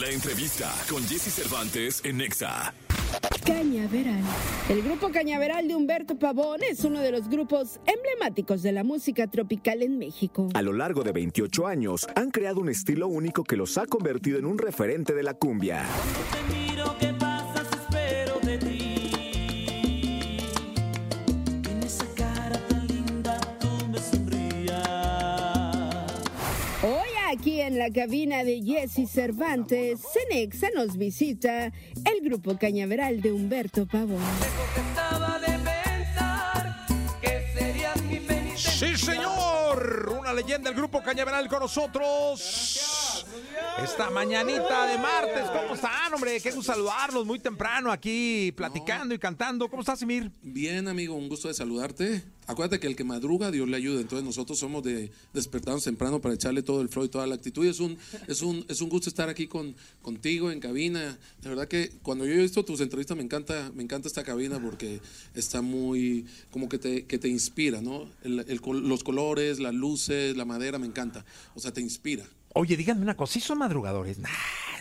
La entrevista con Jesse Cervantes en Nexa. Cañaveral. El grupo Cañaveral de Humberto Pavón es uno de los grupos emblemáticos de la música tropical en México. A lo largo de 28 años han creado un estilo único que los ha convertido en un referente de la cumbia. La cabina de Jesse Cervantes, Cenexa nos visita el grupo Cañaveral de Humberto Pavón. Sí, señor. Una leyenda del grupo Cañaveral con nosotros. Esta mañanita de martes. ¿Cómo están, hombre? Qué gusto saludarlos muy temprano aquí, platicando y cantando. ¿Cómo estás, Emir? Bien, amigo, un gusto de saludarte. Acuérdate que el que madruga, Dios le ayuda. Entonces nosotros somos de despertarnos temprano para echarle todo el flow y toda la actitud. Y es un, es un, es un gusto estar aquí con, contigo en cabina. De verdad que cuando yo he visto tus entrevistas me encanta, me encanta esta cabina porque está muy, como que te, que te inspira, ¿no? Los colores, las luces, la madera, me encanta. O sea, te inspira. Oye, díganme una cosa. ¿Sí son madrugadores? Nah,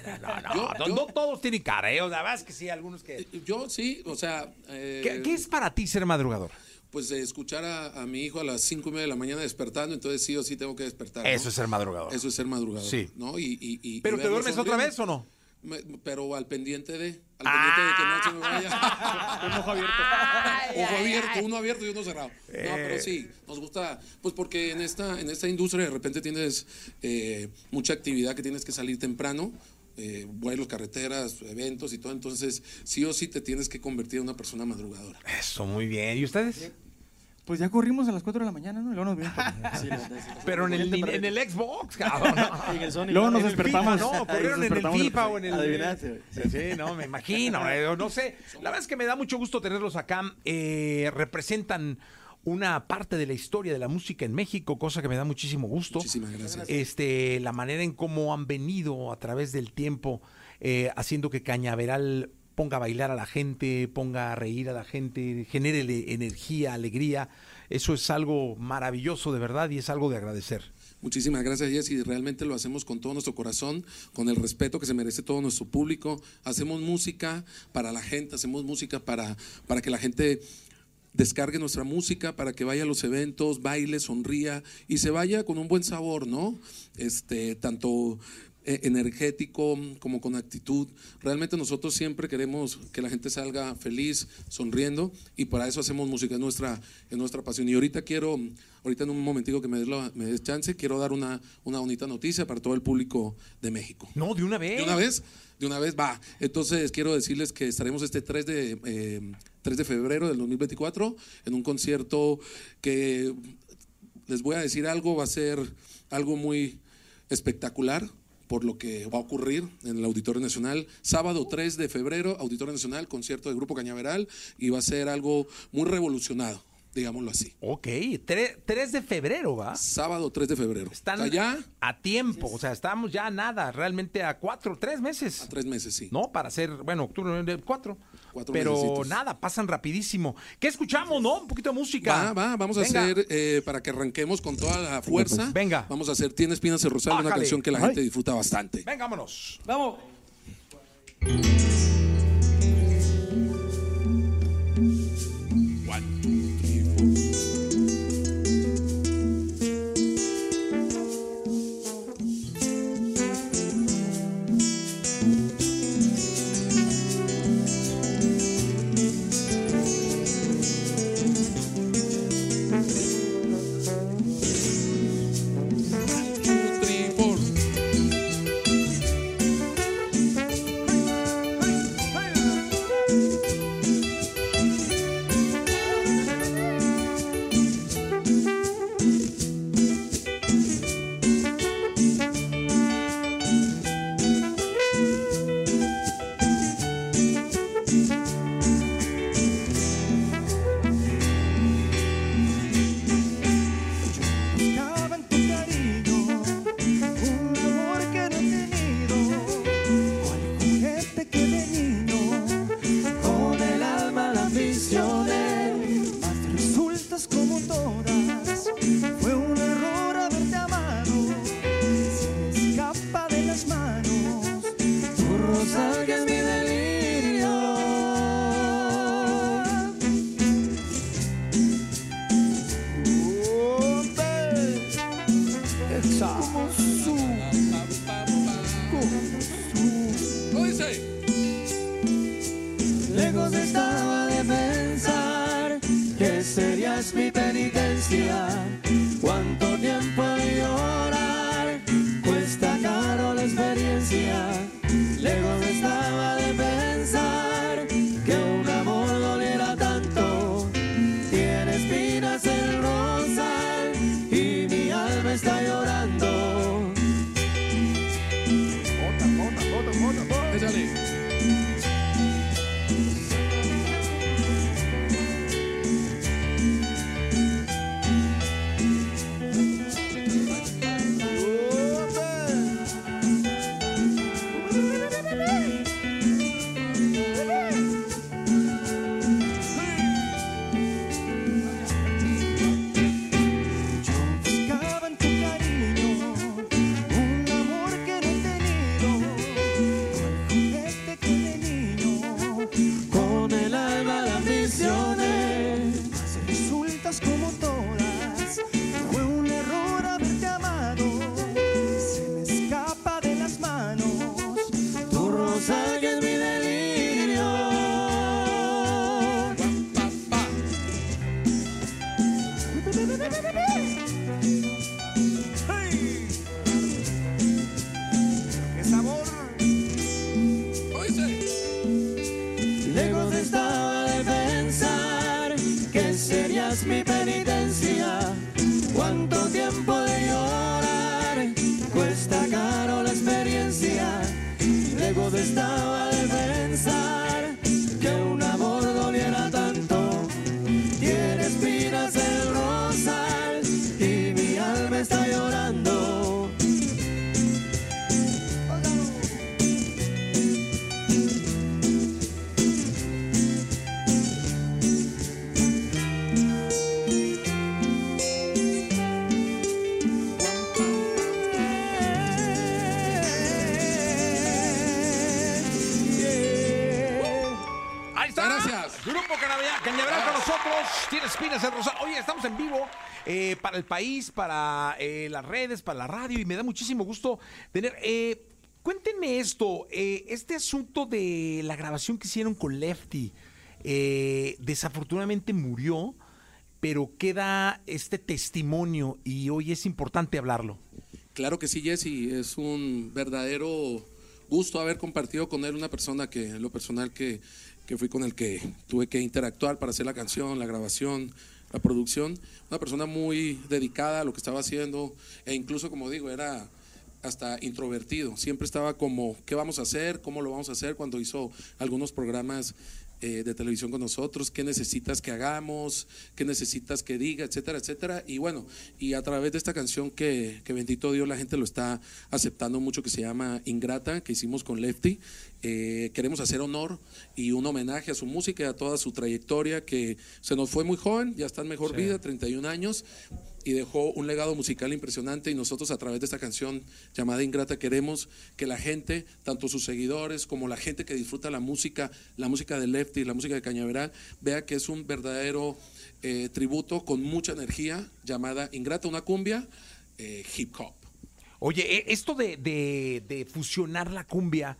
no, no, no. Yo- no, yo- no todos tienen careo. La verdad es que sí, algunos que... Eh, Yo sí, o sea... eh, ¿Qué, qué es para ti ser madrugador? Pues eh, escuchar a, a mi hijo a las cinco y media de la mañana despertando, entonces sí o sí tengo que despertar. ¿no? Eso es ser madrugador. Eso es ser madrugador. Sí. ¿no? Y, y- y- ¿Pero y te duermes otra vez o no? Me- pero al pendiente de. Al Ah. pendiente de que no se me vaya. Un ojo abierto. ojo abierto, uno abierto y uno cerrado. No, Eh. pero sí, nos gusta. Pues porque en esta, en esta industria de repente tienes eh, mucha actividad que tienes que salir temprano. eh, vuelos, carreteras, eventos y todo. Entonces, sí o sí te tienes que convertir en una persona madrugadora. Eso, muy bien. ¿Y ustedes? Pues ya corrimos a las 4 de la mañana, ¿no? Y luego nos vimos. Sí. Pero en el, en el Xbox, cabrón. En el Sony. Luego nos En despertamos. FIFA, no, corrieron en el. FIFA o en el. Adivinaste, güey. Sí, sí, no, me imagino. eh, No sé. La verdad es que me da mucho gusto tenerlos acá. Eh, representan una parte de la historia de la música en México, cosa que me da muchísimo gusto. Muchísimas gracias. Este, la manera en cómo han venido a través del tiempo eh, haciendo que Cañaveral ponga a bailar a la gente, ponga a reír a la gente, genere energía, alegría. Eso es algo maravilloso de verdad y es algo de agradecer. Muchísimas gracias, Jessy. Realmente lo hacemos con todo nuestro corazón, con el respeto que se merece todo nuestro público. Hacemos música para la gente, hacemos música para, para que la gente descargue nuestra música, para que vaya a los eventos, baile, sonría y se vaya con un buen sabor, ¿no? Este, tanto energético como con actitud. Realmente nosotros siempre queremos que la gente salga feliz, sonriendo y para eso hacemos música, es nuestra, es nuestra pasión. Y ahorita quiero, ahorita en un momentito que me des, la- me des chance, quiero dar una, una bonita noticia para todo el público de México. No, de una vez. ¿De una vez? De una vez, va. Entonces quiero decirles que estaremos este 3 de, eh, 3 de febrero del 2024 en un concierto que les voy a decir algo, va a ser algo muy espectacular por lo que va a ocurrir en el Auditorio Nacional. Sábado 3 de febrero, Auditorio Nacional, concierto del Grupo Cañaveral y va a ser algo muy revolucionado, digámoslo así. Ok, 3, de febrero, ¿va? Sábado 3 de febrero. Están O sea, ya a tiempo, o sea, estamos ya a nada, realmente a cuatro, tres meses. a tres meses, sí. ¿no? Para hacer, bueno, octubre, noviembre, cuatro. Cuatro Pero mesecitos. nada, pasan rapidísimo. ¿Qué escuchamos, no? Un poquito de música. Va, va, vamos a hacer, eh, para que arranquemos con toda la fuerza. Venga. Vamos a hacer Tiene espinas el rosal, una canción que la gente disfruta bastante. Venga, vámonos. Vamos. En vivo eh, para el país, para eh, las redes, para la radio y me da muchísimo gusto tener. eh, cuéntenme esto, este asunto de la grabación que hicieron con Lefty, desafortunadamente murió, pero queda este testimonio y hoy es importante hablarlo. Claro que sí, Jesse. Es un verdadero gusto haber compartido con él una persona que, lo personal, que, que fui con el que tuve que interactuar para hacer la canción, la grabación, la producción. Una persona muy dedicada a lo que estaba haciendo e incluso, como digo, era hasta introvertido. Siempre estaba como, ¿qué vamos a hacer? ¿Cómo lo vamos a hacer? Cuando hizo algunos programas eh, de televisión con nosotros, qué necesitas que hagamos, qué necesitas que diga, etcétera, etcétera. Y bueno, y a través de esta canción que, que bendito Dios la gente lo está aceptando mucho, que se llama Ingrata, que hicimos con Lefty, eh, queremos hacer honor y un homenaje a su música y a toda su trayectoria, que se nos fue muy joven, ya está en mejor vida, 31 años, y dejó un legado musical impresionante y nosotros a través de esta canción llamada Ingrata queremos que la gente, tanto sus seguidores como la gente que disfruta la música, la música de Lefty, la música de Cañaveral, vea que es un verdadero eh, tributo con mucha energía llamada Ingrata, una cumbia eh, hip hop. Oye, e- esto de, de- fusionar la cumbia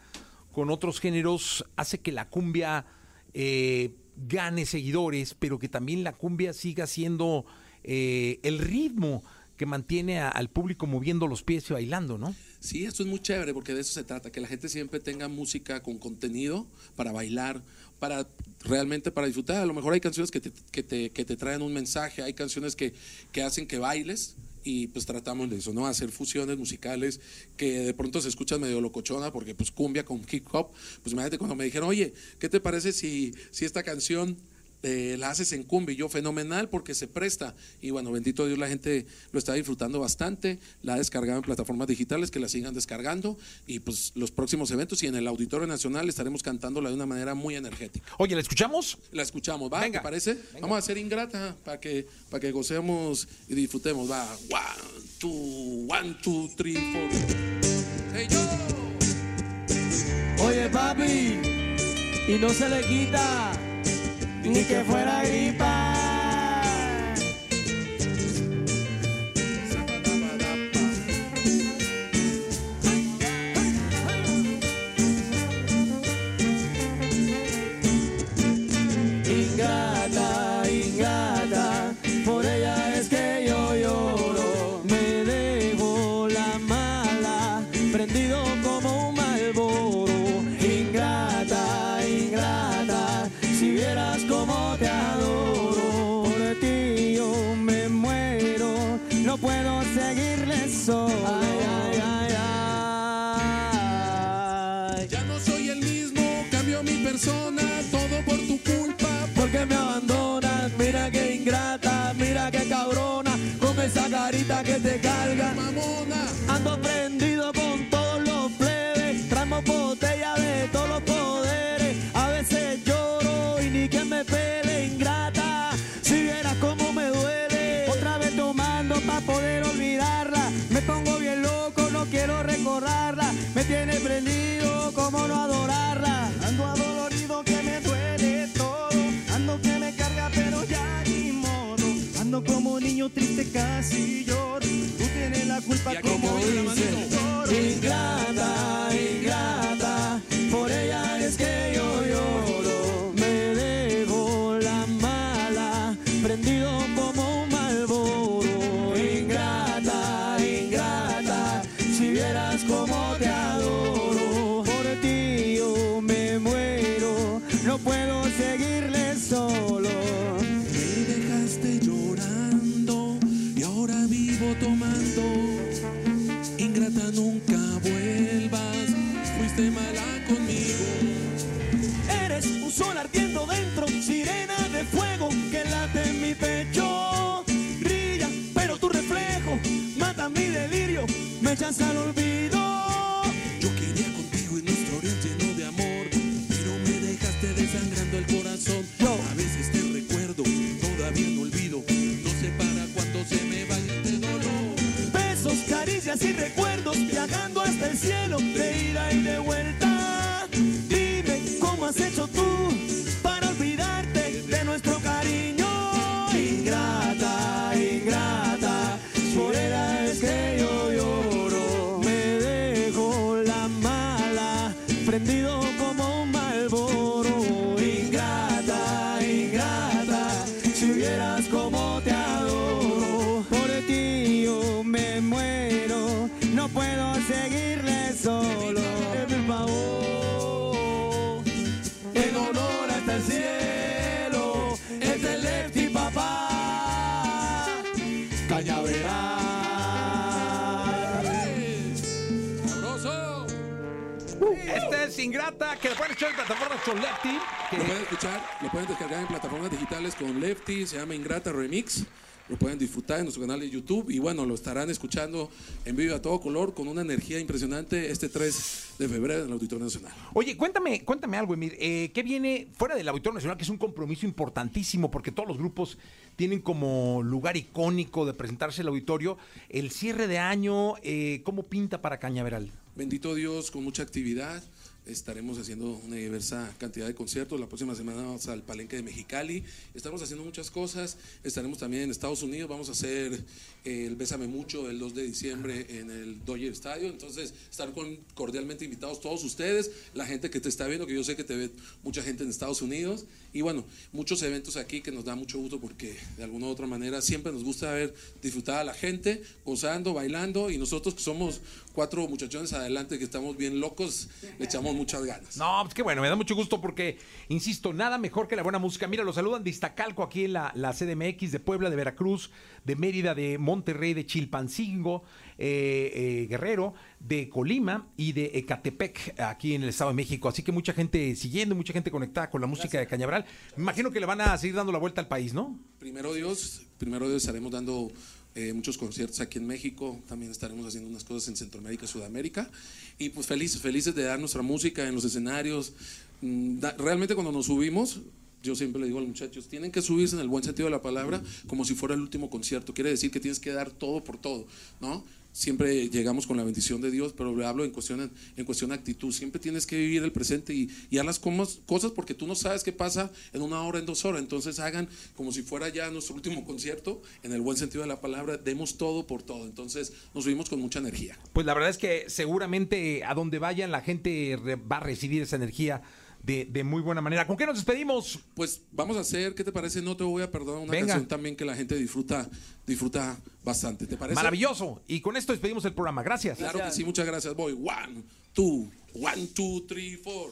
con otros géneros hace que la cumbia eh, gane seguidores, pero que también la cumbia siga siendo eh, el ritmo que mantiene al público moviendo los pies y bailando, ¿no? Sí, esto es muy chévere porque de eso se trata, que la gente siempre tenga música con contenido para bailar, para realmente para disfrutar. A lo mejor hay canciones que te, que te, que te traen un mensaje, hay canciones que, que hacen que bailes y pues tratamos de eso, ¿no? Hacer fusiones musicales que de pronto se escuchan medio locochona porque pues cumbia con hip hop. Pues imagínate cuando me dijeron, oye, ¿qué te parece si, si esta canción eh, la haces en cumbia y yo fenomenal porque se presta. Y bueno bendito Dios la gente lo está disfrutando bastante la ha descargado en plataformas digitales que la sigan descargando. Y pues los próximos eventos y en el Auditorio Nacional estaremos cantándola de una manera muy energética. Oye, ¿la escuchamos? la escuchamos va Venga. ¿te parece? vamos a hacer ingrata para que para que gocemos y disfrutemos. Va one two one two three four. Hey yo. Oye papi, y no se le quita ni que fuera gripa. Que te carga. Mamona, Ando prendido lloro. Tú tienes la culpa como pueden descargar en plataformas digitales con Lefty, se llama Ingrata Remix. Lo pueden disfrutar en nuestro canal de YouTube y bueno, lo estarán escuchando en vivo a todo color con una energía impresionante este 3 de febrero en el Auditorio Nacional. Oye, cuéntame, cuéntame algo, Emir. Eh, ¿Qué viene fuera del Auditorio Nacional, que es un compromiso importantísimo porque todos los grupos tienen como lugar icónico de presentarse el auditorio? El cierre de año, eh, ¿cómo pinta para Cañaveral? Bendito Dios, con mucha actividad. Estaremos haciendo una diversa cantidad de conciertos. La próxima semana vamos al Palenque de Mexicali. Estamos haciendo muchas cosas. Estaremos también en Estados Unidos. Vamos a hacer eh, el Bésame Mucho el 2 de diciembre en el Dodger Stadium. Entonces, estar cordialmente invitados todos ustedes, la gente que te está viendo, que yo sé que te ve mucha gente en Estados Unidos. Y bueno, muchos eventos aquí que nos da mucho gusto porque de alguna u otra manera siempre nos gusta ver disfrutar a la gente, gozando, bailando. Y nosotros que somos cuatro muchachones adelante que estamos bien locos, le echamos muchas ganas. No, pues qué bueno, me da mucho gusto porque, insisto, nada mejor que la buena música. Mira, los saludan de Iztacalco, aquí en la, la CDMX, de Puebla, de Veracruz, de Mérida, de Monterrey, de Chilpancingo, eh, eh, Guerrero, de Colima y de Ecatepec, aquí en el Estado de México. Así que mucha gente siguiendo, mucha gente conectada con la música de Cañaveral. Me imagino que le van a seguir dando la vuelta al país, ¿no? Primero Dios, primero Dios estaremos dando eh, muchos conciertos aquí en México, también estaremos haciendo unas cosas en Centroamérica Sudamérica. Y pues felices, felices de dar nuestra música en los escenarios. Mm, realmente cuando nos subimos, yo siempre le digo a los muchachos, tienen que subirse en el buen sentido de la palabra como si fuera el último concierto. Quiere decir que tienes que dar todo por todo, ¿no? Siempre llegamos con la bendición de Dios, pero le hablo en cuestión, en cuestión de actitud. Siempre tienes que vivir el presente y, y haz las cosas porque tú no sabes qué pasa en una hora, en dos horas. Entonces hagan como si fuera ya nuestro último concierto, en el buen sentido de la palabra, demos todo por todo. Entonces nos subimos con mucha energía. Pues la verdad es que seguramente a donde vayan la gente va a recibir esa energía de, de muy buena manera. ¿Con qué nos despedimos? Pues vamos a hacer, ¿qué te parece? No te voy a perdonar una Venga. canción también que la gente disfruta, disfruta bastante. ¿Te parece? Maravilloso. Y con esto despedimos el programa. Gracias. Claro que sí, muchas gracias. Voy, one, two, one, two, three, four.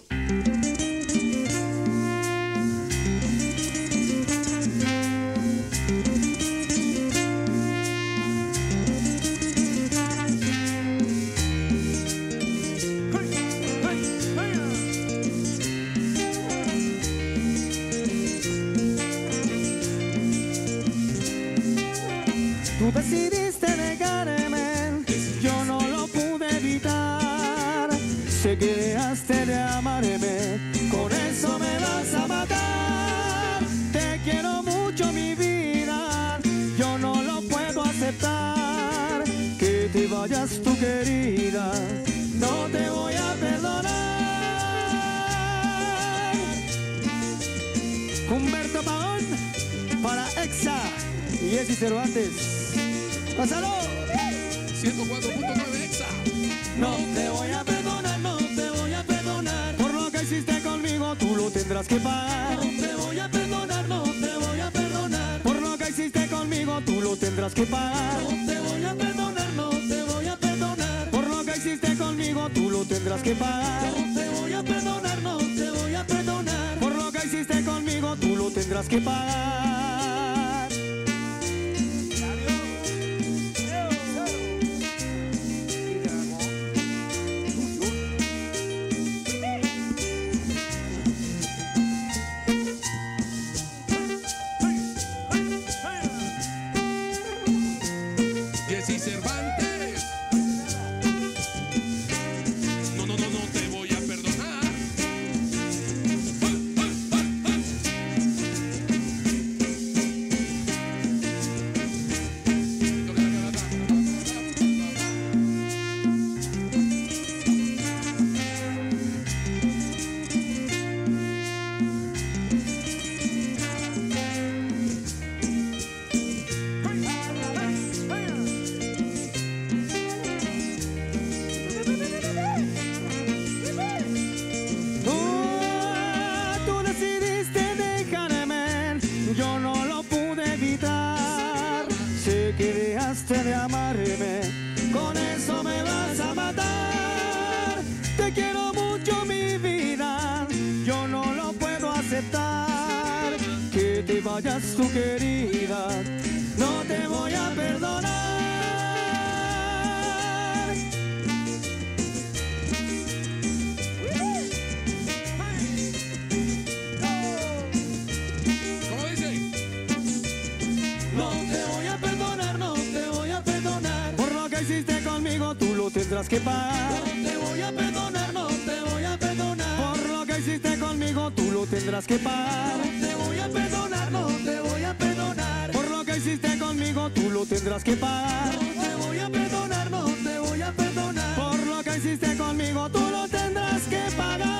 Decidiste dejarme, yo no lo pude evitar. Sé que dejaste de amarme, con eso me vas a matar. Te quiero mucho, mi vida, yo no lo puedo aceptar. Que te vayas tu querida, no te voy a perdonar. Humberto Pagón para Exa y Jessy Cervantes. ¡Pásalo! 104.9 Exa. No te voy a perdonar, no te voy a perdonar. Por lo que hiciste conmigo, tú lo tendrás que pagar. No te voy a perdonar, no te voy a perdonar. Por lo que hiciste conmigo, tú lo tendrás que pagar. No te voy a perdonar, no te voy a perdonar. Por lo que hiciste conmigo, tú lo tendrás que pagar. No te voy a perdonar, no te voy a perdonar. Por lo que hiciste conmigo, tú lo tendrás que pagar. Tendrás que pagar. No te voy a perdonar, no te voy a perdonar. Por lo que hiciste conmigo, tú lo tendrás que pagar. No te voy a perdonar, no te voy a perdonar. Por lo que hiciste conmigo, tú lo tendrás que pagar. No te voy a perdonar, no te voy a perdonar. Por lo que hiciste conmigo, tú lo tendrás que pagar.